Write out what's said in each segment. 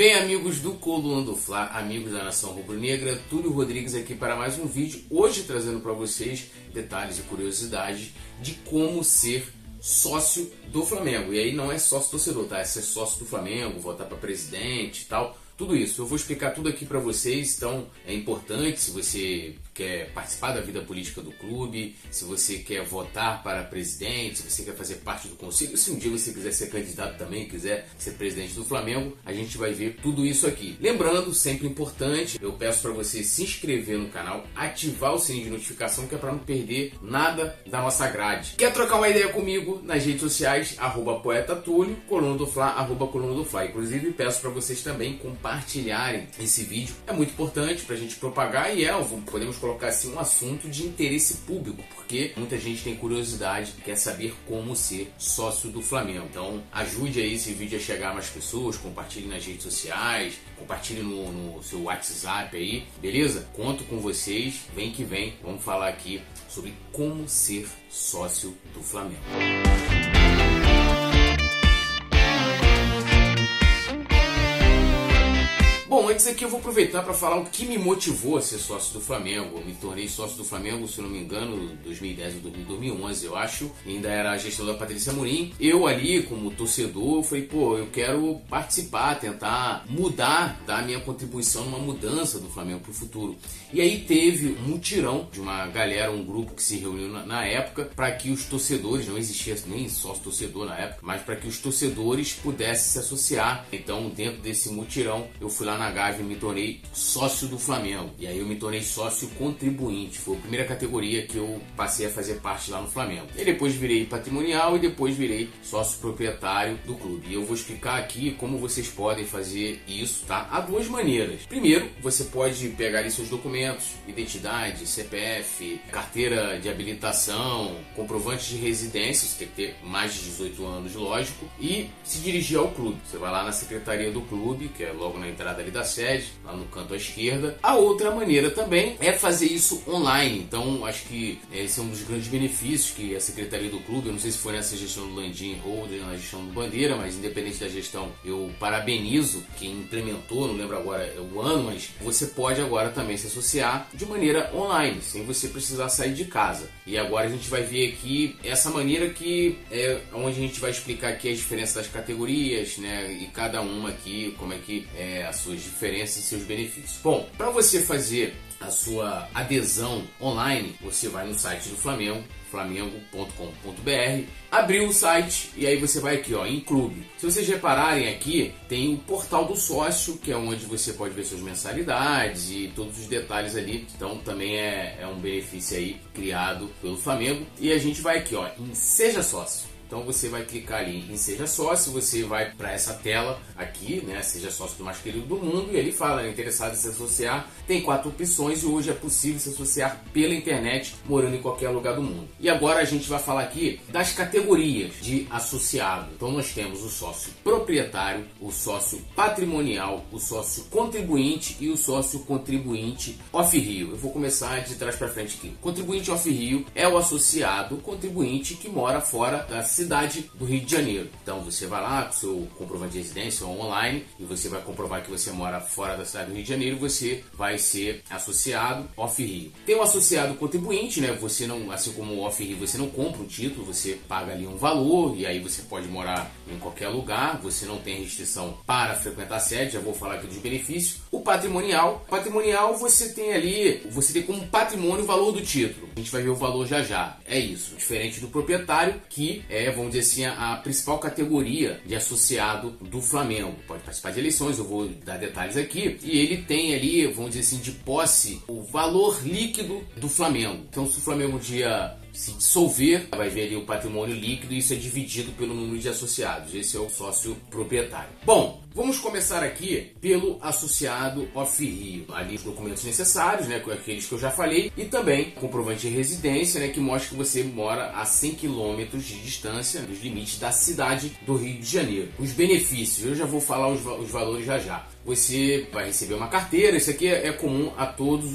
Bem, amigos do Coluna do Fla, amigos da Nação Rubro-Negra, Túlio Rodrigues aqui para mais um vídeo. Hoje trazendo para vocês detalhes e curiosidades de como ser sócio do Flamengo. E aí não é sócio torcedor, tá? É ser sócio do Flamengo, votar para presidente e tal. Tudo isso. Eu vou explicar tudo aqui para vocês, então é importante se você quer participar da vida política do clube, se você quer votar para presidente, se você quer fazer parte do conselho, se um dia você quiser ser candidato também, quiser ser presidente do Flamengo, a gente vai ver tudo isso aqui. Lembrando, sempre importante, eu peço para você se inscrever no canal, ativar o sininho de notificação, que é para não perder nada da nossa grade. Quer trocar uma ideia comigo nas redes sociais, arroba poeta Túlio, coluna do Fla, arroba coluna do Fla. Inclusive, peço para vocês também compartilharem esse vídeo. É muito importante para a gente propagar e é, podemos colocar assim, um assunto de interesse público, porque muita gente tem curiosidade, quer saber como ser sócio do Flamengo. Então ajude aí esse vídeo a chegar a mais pessoas, compartilhe nas redes sociais, compartilhe no, no seu WhatsApp aí, beleza? Conto com vocês, vem que vem, vamos falar aqui sobre como ser sócio do Flamengo. Antes aqui eu vou aproveitar para falar o que me motivou a ser sócio do Flamengo. Eu me tornei sócio do Flamengo, se não me engano, 2010 ou 2011, eu acho. Ainda era a gestão da Patrícia Mourinho. Eu ali, como torcedor, falei, pô, eu quero participar, tentar mudar, dar minha contribuição numa mudança do Flamengo para o futuro. E aí teve um mutirão de uma galera, um grupo que se reuniu na, na época, para que os torcedores, não existia nem sócio torcedor na época, mas para que os torcedores pudessem se associar. Então, dentro desse mutirão, eu fui lá na Gávea me tornei sócio do Flamengo. E aí eu me tornei sócio contribuinte. Foi a primeira categoria que eu passei a fazer parte lá no Flamengo. E depois virei patrimonial e depois virei sócio proprietário do clube. E eu vou explicar aqui como vocês podem fazer isso, tá? Há duas maneiras. Primeiro, você pode pegar seus documentos, identidade, CPF, carteira de habilitação, comprovante de residência, você tem que ter mais de 18 anos, lógico, e se dirigir ao clube. Você vai lá na secretaria do clube, que é logo na entrada ali da sede, lá no canto à esquerda. A outra maneira também é fazer isso online. Então, acho que esse é um dos grandes benefícios que a Secretaria do Clube, eu não sei se foi nessa gestão do Landim ou na gestão do Bandeira, mas independente da gestão, eu parabenizo quem implementou, não lembro agora o ano, mas você pode agora também se associar de maneira online, sem você precisar sair de casa. E agora a gente vai ver aqui essa maneira que é onde a gente vai explicar aqui as diferenças das categorias, né? E cada uma aqui, como é que é as suas diferenças e seus benefícios. Bom, para você fazer a sua adesão online, você vai no site do Flamengo, flamengo.com.br, abriu o site e aí você vai aqui ó, em clube. Se vocês repararem aqui, tem o portal do sócio, que é onde você pode ver suas mensalidades e todos os detalhes ali. Então também é, é um benefício aí criado pelo Flamengo. E a gente vai aqui ó, em Seja Sócio. Então você vai clicar ali em Seja Sócio, você vai para essa tela aqui, né? Seja sócio do mais querido do mundo, e ele fala, né, interessado em se associar. Tem quatro opções e hoje é possível se associar pela internet, morando em qualquer lugar do mundo. E agora a gente vai falar aqui das categorias de associado. Então nós temos o sócio proprietário, o sócio patrimonial, o sócio contribuinte e o sócio contribuinte off-rio. Eu vou começar de trás para frente aqui. Contribuinte off-rio é o associado contribuinte que mora fora da cidade do Rio de Janeiro. Então você vai lá com seu comprovante de residência online e você vai comprovar que você mora fora da cidade do Rio de Janeiro, você vai ser associado off-Rio. Tem o associado contribuinte, né? Você não, assim como o off-Rio, você não compra um título, você paga ali um valor e aí você pode morar em qualquer lugar, você não tem restrição para frequentar a sede, já vou falar aqui dos benefícios. O patrimonial, patrimonial você tem ali, você tem como patrimônio o valor do título. A gente vai ver o valor já já. É isso, diferente do proprietário que é, vamos dizer assim, a, a principal categoria de associado do Flamengo. Pode participar de eleições, eu vou dar detalhes aqui. E ele tem ali, vamos dizer assim, de posse o valor líquido do Flamengo. Então, se o Flamengo um dia se dissolver, vai ver ali o patrimônio líquido e isso é dividido pelo número de associados. Esse é o sócio proprietário. Bom, vamos começar aqui pelo associado off-rio. Ali os documentos necessários, né, aqueles que eu já falei, e também comprovante de residência, né, que mostra que você mora a 100 km de distância dos limites da cidade do Rio de Janeiro. Os benefícios, eu já vou falar os, os valores já já você vai receber uma carteira. Isso aqui é comum a todas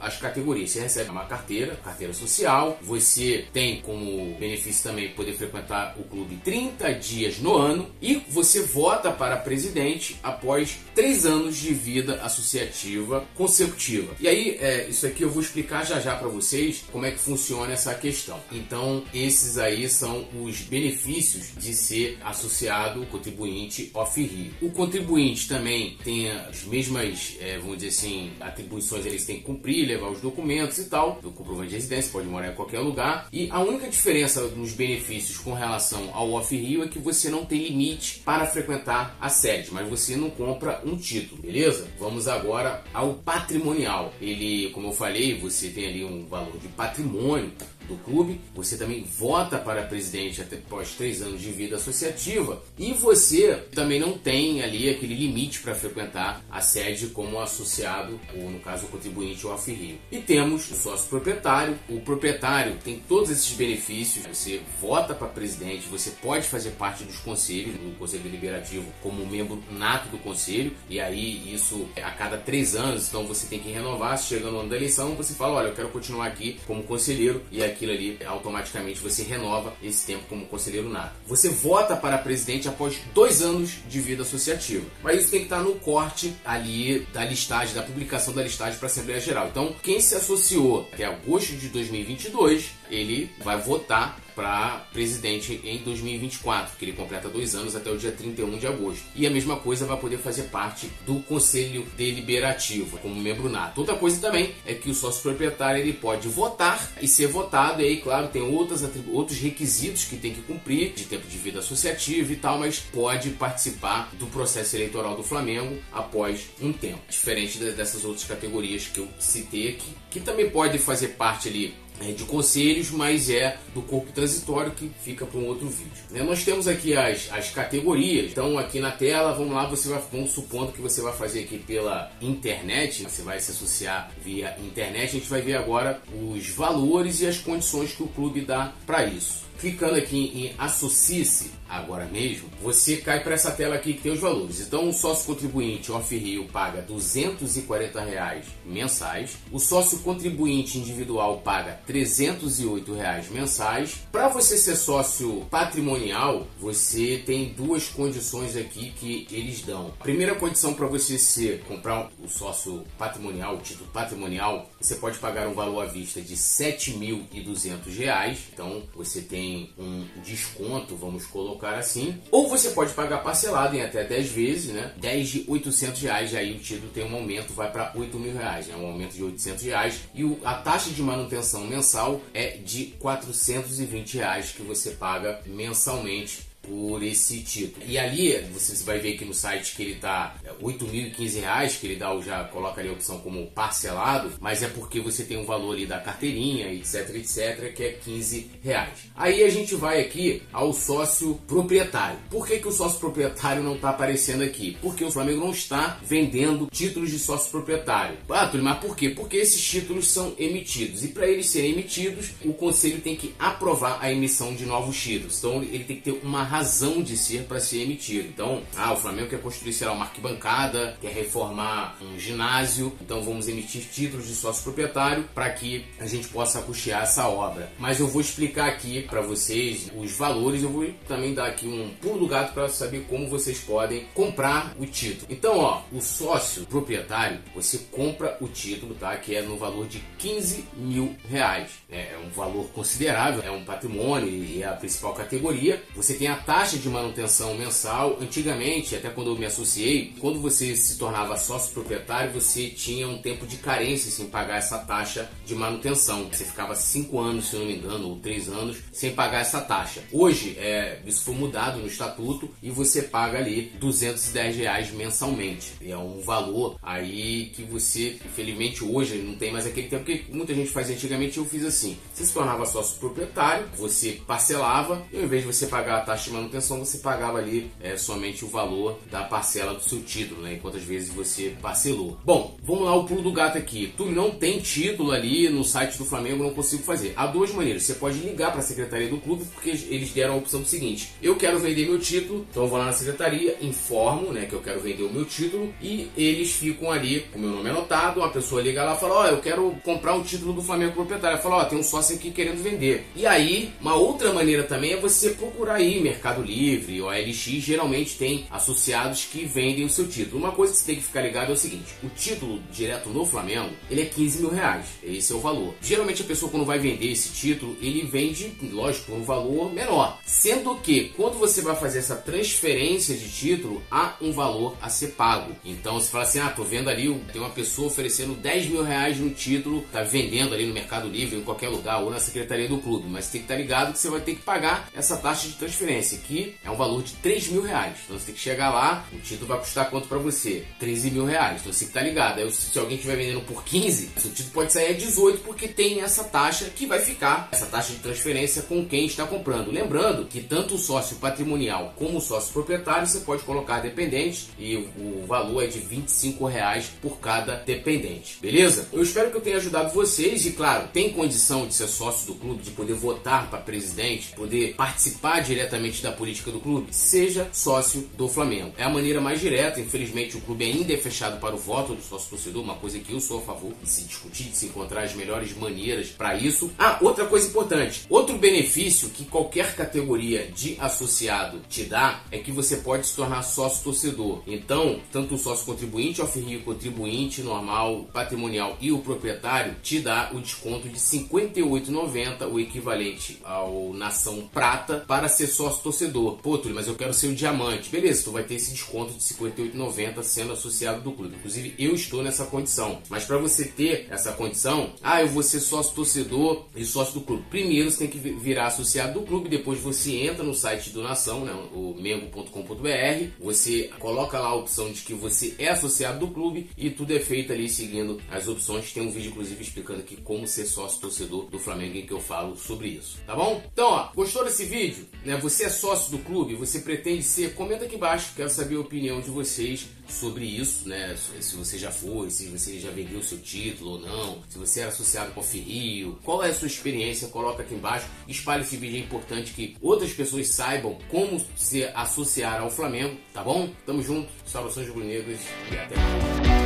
as categorias. Você recebe uma carteira, carteira social. Você tem como benefício também poder frequentar o clube 30 dias no ano. E você vota para presidente presidente após três anos de vida associativa consecutiva. E aí, é, isso aqui eu vou explicar já já para vocês como é que funciona essa questão. Então, esses aí são os benefícios de ser associado contribuinte off-rio. O contribuinte também tem as mesmas, é, vamos dizer assim, atribuições eles têm que cumprir, levar os documentos e tal, do comprovante de residência, pode morar em qualquer lugar. E a única diferença nos benefícios com relação ao off-rio é que você não tem limite para frequentar a sede, mas você não compra um título, beleza? Vamos agora ao patrimonial. Ele, como eu falei, você tem ali um valor de patrimônio do clube, você também vota para presidente até após três anos de vida associativa. E você também não tem ali aquele limite para frequentar a sede como associado, ou no caso contribuinte ou off-rio. E temos o sócio proprietário, o proprietário tem todos esses benefícios, você vota para presidente, você pode fazer parte dos conselhos, do conselho deliberativo como membro nato do conselho, e aí isso é a cada três anos, então você tem que renovar, chegando no ano da eleição, você fala, olha, eu quero continuar aqui como conselheiro, e aqui aquilo ali, automaticamente você renova esse tempo como conselheiro nato. Você vota para presidente após dois anos de vida associativa. Mas isso tem que estar no corte ali da listagem, da publicação da listagem para a Assembleia Geral. Então, quem se associou até agosto de 2022, ele vai votar para presidente em 2024, que ele completa dois anos até o dia 31 de agosto. E a mesma coisa vai poder fazer parte do Conselho Deliberativo, como membro nato. Outra coisa também é que o sócio proprietário ele pode votar e ser votado, e aí, claro, tem outras outros requisitos que tem que cumprir, de tempo de vida associativo e tal, mas pode participar do processo eleitoral do Flamengo após um tempo. Diferente dessas outras categorias que eu citei aqui, que também pode fazer parte ali é, de conselhos, mas é do corpo transitório que fica para um outro vídeo. Né? Nós temos aqui as, as categorias, então aqui na tela, vamos lá, você vai, vamos supondo que você vai fazer aqui pela internet, você vai se associar via internet, a gente vai ver agora os valores e as condições que o clube dá para isso. Clicando aqui em Associe-se, agora mesmo, você cai para essa tela aqui que tem os valores. Então, o sócio contribuinte off-rio paga 240 reais mensais, o sócio contribuinte individual paga 308 reais mensais. Para você ser sócio patrimonial, você tem duas condições aqui que eles dão. A primeira condição para você ser comprar o sócio patrimonial, o título patrimonial, você pode pagar um valor à vista de 7.200 reais. Então, você tem um desconto, vamos colocar assim. Ou você pode pagar parcelado em até 10 vezes, né? 10 de 800 reais, aí o título tem um aumento, vai para 8 mil reais, né? Um aumento de 800 reais. E a taxa de manutenção mensal é de 420 reais que você paga mensalmente por esse título. E ali você vai ver aqui no site que ele tá 8.015 reais, que ele dá já coloca ali a opção como parcelado, mas é porque você tem um valor ali da carteirinha, etc, etc, que é 15 reais. Aí a gente vai aqui ao sócio proprietário. Por que, que o sócio proprietário não está aparecendo aqui? Porque o Flamengo não está vendendo títulos de sócio proprietário. Ah, Túlio, mas por quê? Porque esses títulos são emitidos e para eles serem emitidos, o conselho tem que aprovar a emissão de novos títulos. Então ele tem que ter uma razão de ser para ser emitido. Então, ah, o Flamengo quer construir, sei lá, uma arquibancada, quer reformar um ginásio, então vamos emitir títulos de sócio proprietário para que a gente possa custear essa obra. Mas eu vou explicar aqui para vocês os valores, eu vou também dar aqui um pulo do gato para saber como vocês podem comprar o título. Então, ó, o sócio proprietário, você compra o título, tá? Que é no valor de 15 mil reais. É, é um valor considerável, é um patrimônio e é a principal categoria. Você tem a taxa de manutenção mensal, antigamente, até quando eu me associei, quando você se tornava sócio proprietário, você tinha um tempo de carência sem pagar essa taxa de manutenção. Você ficava cinco anos, se não me engano, ou três anos, sem pagar essa taxa. Hoje, é, isso foi mudado no estatuto e você paga ali 210 reais mensalmente. É um valor aí que você, infelizmente, hoje não tem mais aquele tempo que muita gente fazia antigamente. Eu fiz assim: você se tornava sócio proprietário, você parcelava e ao invés de você pagar a taxa de manutenção, você pagava ali é, somente o valor da parcela do seu título, né? Quantas vezes você parcelou. Bom, vamos lá, o pulo do gato aqui. Tu não tem título ali no site do Flamengo, não consigo fazer. Há duas maneiras. Você pode ligar para a secretaria do clube, porque eles deram a opção do seguinte: eu quero vender meu título, então eu vou lá na secretaria, informo, né, que eu quero vender o meu título e eles ficam ali, o meu nome é anotado, a pessoa liga lá e fala: Ó, oh, eu quero comprar um título do Flamengo proprietário. Fala: Ó, oh, tem um sócio aqui querendo vender. E aí, uma outra maneira também é você procurar aí Livre ou a LX geralmente tem associados que vendem o seu título. Uma coisa que você tem que ficar ligado é o seguinte: o título direto no Flamengo ele é 15 mil reais. Esse é o valor. Geralmente a pessoa quando vai vender esse título, ele vende, lógico, por um valor menor. Sendo que quando você vai fazer essa transferência de título, há um valor a ser pago. Então você fala assim: ah, tô vendo ali, tem uma pessoa oferecendo 10 mil reais no título, tá vendendo ali no Mercado Livre, em qualquer lugar, ou na secretaria do clube. Mas tem que estar tá ligado que você vai ter que pagar essa taxa de transferência, que é um valor de 3 mil reais. Então você tem que chegar lá, o título vai custar quanto para você? 13 mil reais. Então você que tá ligado. Aí, se alguém estiver vendendo por 15, o título pode sair a 18 porque tem essa taxa que vai ficar, essa taxa de transferência com quem está comprando. Lembrando que tanto o sócio patrimonial como o sócio proprietário você pode colocar dependente e o valor é de 25 reais por cada dependente. Beleza? Eu espero que eu tenha ajudado vocês e claro, tem condição de ser sócio do clube, de poder votar para presidente, poder participar diretamente da política do clube, seja sócio do Flamengo. É a maneira mais direta, infelizmente o clube ainda é fechado para o voto do sócio torcedor, uma coisa que eu sou a favor de se discutir, de se encontrar as melhores maneiras para isso. Ah, outra coisa importante, outro benefício que qualquer categoria de associado te dá é que você pode se tornar sócio torcedor. Então, tanto o sócio contribuinte, off-rio contribuinte, normal, patrimonial e o proprietário te dá o desconto de R$ 58,90, o equivalente ao Nação Prata, para ser sócio torcedor. Pô, Túlio, mas eu quero ser o diamante. Beleza, tu vai ter esse desconto de R$ 58,90 sendo associado do clube. Inclusive, eu estou nessa condição. Mas para você ter essa condição, ah, eu vou ser sócio torcedor e sócio do clube. Primeiro você tem que virar associado do clube, depois você entra no site do Nação, né, o mengo.com.br, você coloca lá a opção de que você é associado do clube e tudo é feito ali seguindo as opções. Tem um vídeo inclusive explicando aqui como ser sócio torcedor do Flamengo em que eu falo sobre isso, tá bom? Então, ó, gostou desse vídeo? Né? Você é sócio do clube? Você pretende ser? Comenta aqui embaixo, quero saber a opinião de vocês sobre isso, né? Se você já foi, se você já vendeu seu título ou não, se você era associado com o Rio, qual é a sua experiência? Coloca aqui embaixo, espalhe esse vídeo, é importante que outras pessoas saibam como se associar ao Flamengo, tá bom? Tamo junto, saudações rubro-negras e até mais.